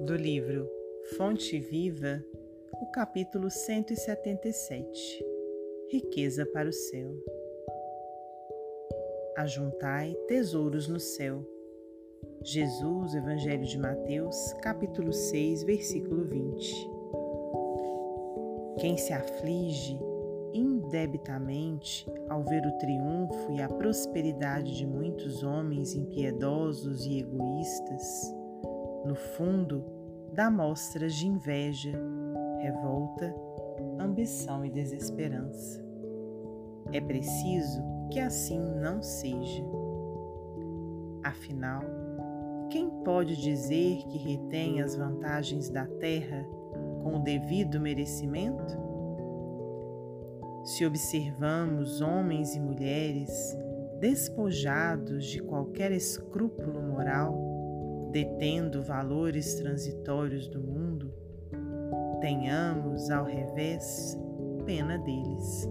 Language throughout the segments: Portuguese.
do livro Fonte Viva, o capítulo 177 Riqueza para o céu. Ajuntai tesouros no céu. Jesus, Evangelho de Mateus, capítulo 6, versículo 20. Quem se aflige indebitamente ao ver o triunfo e a prosperidade de muitos homens impiedosos e egoístas, no fundo, dá mostras de inveja, revolta, ambição e desesperança. É preciso que assim não seja. Afinal, quem pode dizer que retém as vantagens da terra com o devido merecimento? Se observamos homens e mulheres despojados de qualquer escrúpulo moral, detendo valores transitórios do mundo, tenhamos, ao revés, pena deles.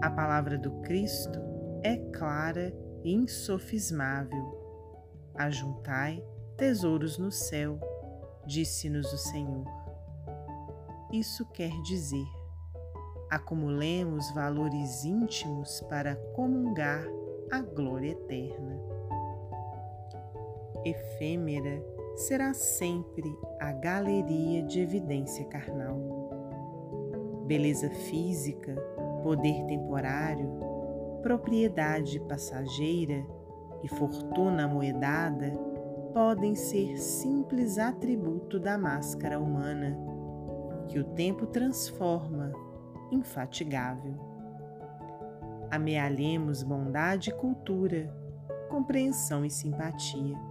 A palavra do Cristo é clara e insofismável. Ajuntai tesouros no céu, disse-nos o Senhor. Isso quer dizer acumulemos valores íntimos para comungar a glória eterna. Efêmera será sempre a galeria de evidência carnal. Beleza física, poder temporário, propriedade passageira e fortuna moedada podem ser simples atributo da máscara humana, que o tempo transforma infatigável. Amealhemos bondade e cultura, compreensão e simpatia.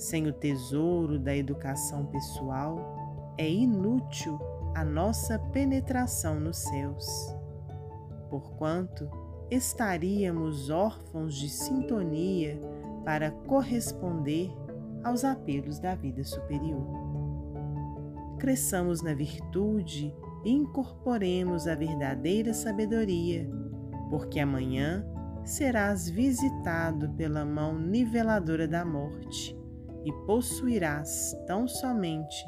Sem o tesouro da educação pessoal, é inútil a nossa penetração nos céus, porquanto estaríamos órfãos de sintonia para corresponder aos apelos da vida superior. Cresçamos na virtude incorporemos a verdadeira sabedoria, porque amanhã serás visitado pela mão niveladora da morte e possuirás tão somente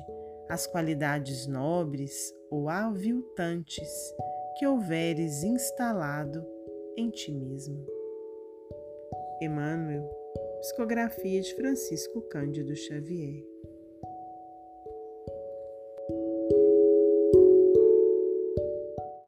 as qualidades nobres ou aviltantes que houveres instalado em ti mesmo. Emmanuel, psicografia de Francisco Cândido Xavier.